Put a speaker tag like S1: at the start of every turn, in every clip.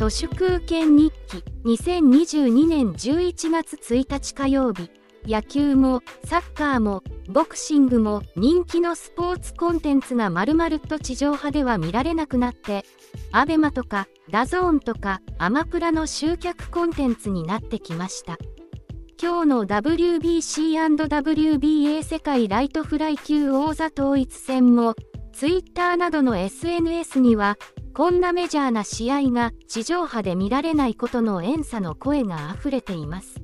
S1: 都市空権日記2022年11月1日火曜日野球もサッカーもボクシングも人気のスポーツコンテンツが丸々と地上波では見られなくなって ABEMA とか DAZN とかアマプラの集客コンテンツになってきました。今日の WBC&WBA 世界ライトフライ級王座統一戦も Twitter などの SNS にはこんなメジャーな試合が地上波で見られないことの怨嗟の声が溢れています。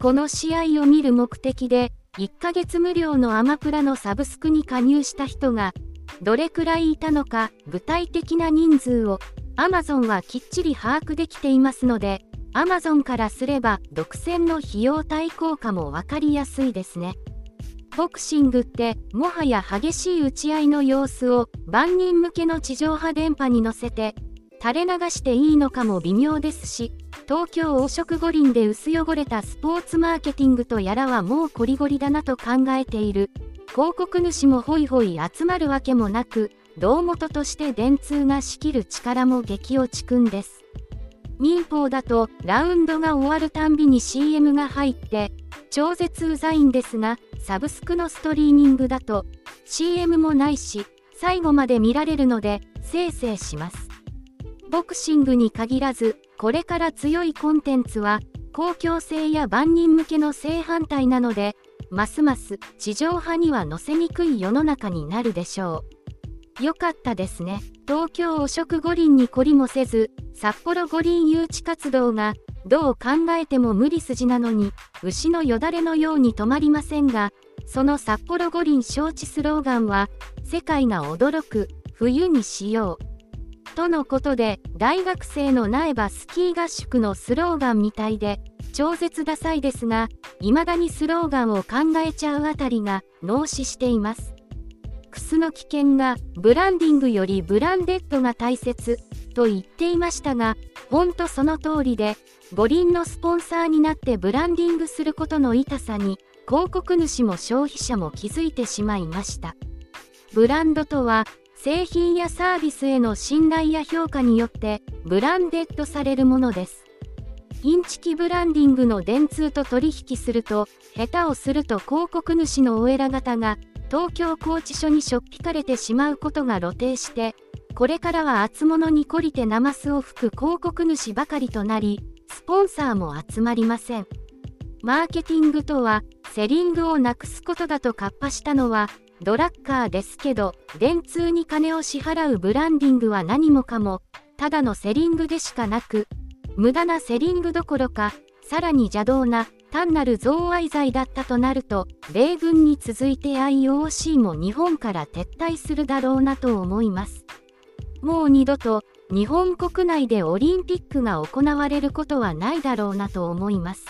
S1: この試合を見る目的で1ヶ月無料のアマプラのサブスクに加入した人がどれくらいいたのか具体的な人数を Amazon はきっちり把握できていますので Amazon からすれば独占の費用対効果も分かりやすいですね。ボクシングってもはや激しい打ち合いの様子を万人向けの地上波電波に乗せて垂れ流していいのかも微妙ですし東京黄色五輪で薄汚れたスポーツマーケティングとやらはもうこりごりだなと考えている。広告主もホイホイ集まるわけもなく胴元として電通が仕切る力も激落ちくんです。民法だとラウンドが終わるたんびに CM が入って超絶うざいんですがサブスクのストリーミングだと CM もないし最後まで見られるのでせいせいします。ボクシングに限らずこれから強いコンテンツは公共性や万人向けの正反対なのでますます地上波には載せにくい世の中になるでしょう。よかったですね。東京汚職五輪に懲りもせず札幌五輪誘致活動がどう考えても無理筋なのに牛のよだれのように止まりませんがその札幌五輪招致スローガンは世界が驚く冬にしようとのことで大学生の苗場スキー合宿のスローガンみたいで超絶ダサいですが未だにスローガンを考えちゃうあたりが脳死しています。スの危険がブランディングよりブランデッドが大切と言っていましたがほんとその通りで五輪のスポンサーになってブランディングすることの痛さに広告主も消費者も気づいてしまいました。ブランドとは製品やサービスへの信頼や評価によってブランデッドされるものです。インチキブランディングの電通と取引すると下手をすると広告主のお偉方が東京拘置所にしょっぴかれてしまうことが露呈してこれからは厚物に懲りてナマスを吹く広告主ばかりとなりスポンサーも集まりません。マーケティングとは、セリングをなくすことだとカッパしたのは、ドラッカーですけど、電通に金を支払うブランディングは何もかも、ただのセリングでしかなく、無駄なセリングどころか、さらに邪道な、単なる贈賄罪だったとなると、米軍に続いて IOC も日本から撤退するだろうなと思います。もう二度と日本国内でオリンピックが行われることはないだろうなと思います。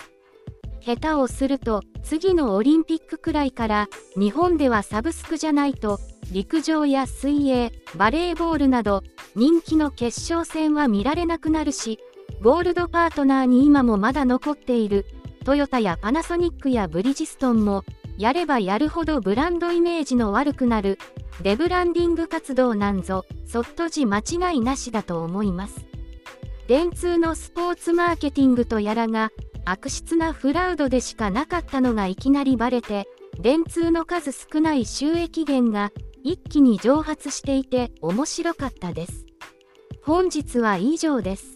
S1: 下手をすると次のオリンピックくらいから日本ではサブスクじゃないと陸上や水泳バレーボールなど人気の決勝戦は見られなくなるしゴールドパートナーに今もまだ残っているトヨタやパナソニックやブリヂストンもやればやるほどブランドイメージの悪くなるデブランディング活動なんぞ、そっとじ間違いなしだと思います。電通のスポーツマーケティングとやらが、悪質なフラウドでしかなかったのがいきなりバレて、電通の数少ない収益源が一気に蒸発していて面白かったです。本日は以上です。